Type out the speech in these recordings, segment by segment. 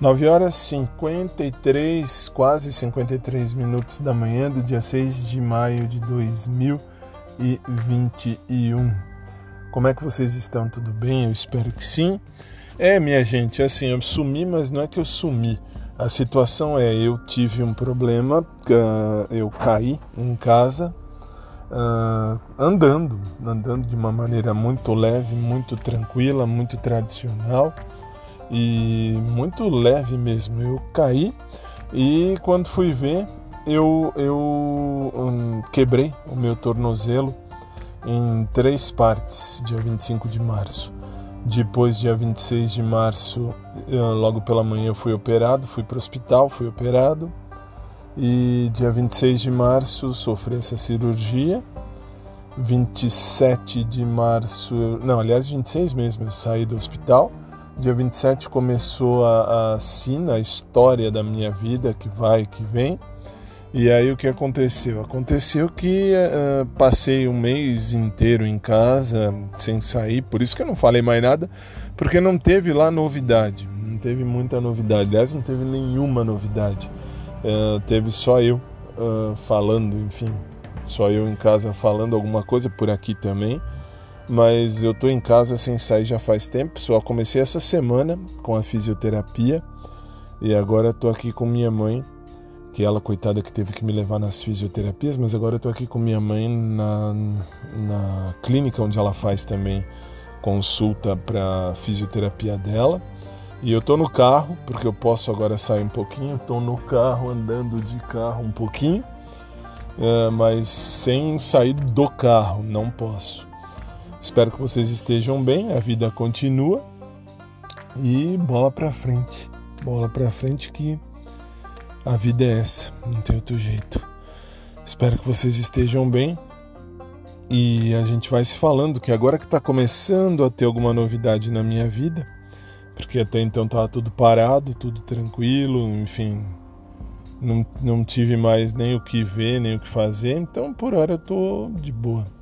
9 horas 53, quase 53 minutos da manhã do dia 6 de maio de 2021. Como é que vocês estão? Tudo bem? Eu espero que sim. É, minha gente, assim, eu sumi, mas não é que eu sumi. A situação é, eu tive um problema, eu caí em casa, uh, andando, andando de uma maneira muito leve, muito tranquila, muito tradicional e muito leve mesmo. Eu caí e quando fui ver, eu, eu um, quebrei o meu tornozelo em três partes, dia 25 de março. Depois, dia 26 de março, logo pela manhã eu fui operado, fui para o hospital, fui operado. E dia 26 de março sofri essa cirurgia. 27 de março, não, aliás, 26 mesmo, eu saí do hospital. Dia 27 começou a, a sina, a história da minha vida que vai e que vem. E aí o que aconteceu? Aconteceu que uh, passei um mês inteiro em casa, sem sair, por isso que eu não falei mais nada, porque não teve lá novidade, não teve muita novidade, aliás, não teve nenhuma novidade. Uh, teve só eu uh, falando, enfim, só eu em casa falando alguma coisa por aqui também mas eu tô em casa sem sair já faz tempo. Só comecei essa semana com a fisioterapia e agora tô aqui com minha mãe, que ela coitada que teve que me levar nas fisioterapias, mas agora eu tô aqui com minha mãe na, na clínica onde ela faz também consulta para fisioterapia dela. E eu tô no carro, porque eu posso agora sair um pouquinho, tô no carro andando de carro um pouquinho, é, mas sem sair do carro, não posso. Espero que vocês estejam bem, a vida continua e bola para frente. Bola para frente que a vida é essa, não tem outro jeito. Espero que vocês estejam bem e a gente vai se falando que agora que está começando a ter alguma novidade na minha vida, porque até então estava tudo parado, tudo tranquilo, enfim, não, não tive mais nem o que ver, nem o que fazer, então por hora eu tô de boa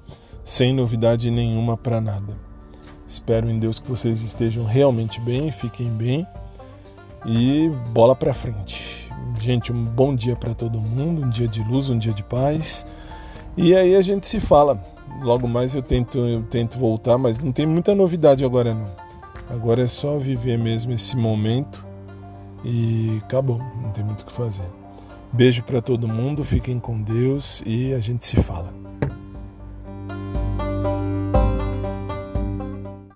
sem novidade nenhuma para nada. Espero em Deus que vocês estejam realmente bem, fiquem bem e bola para frente. Gente, um bom dia para todo mundo, um dia de luz, um dia de paz. E aí a gente se fala. Logo mais eu tento, eu tento voltar, mas não tem muita novidade agora não. Agora é só viver mesmo esse momento e acabou, não tem muito o que fazer. Beijo para todo mundo, fiquem com Deus e a gente se fala.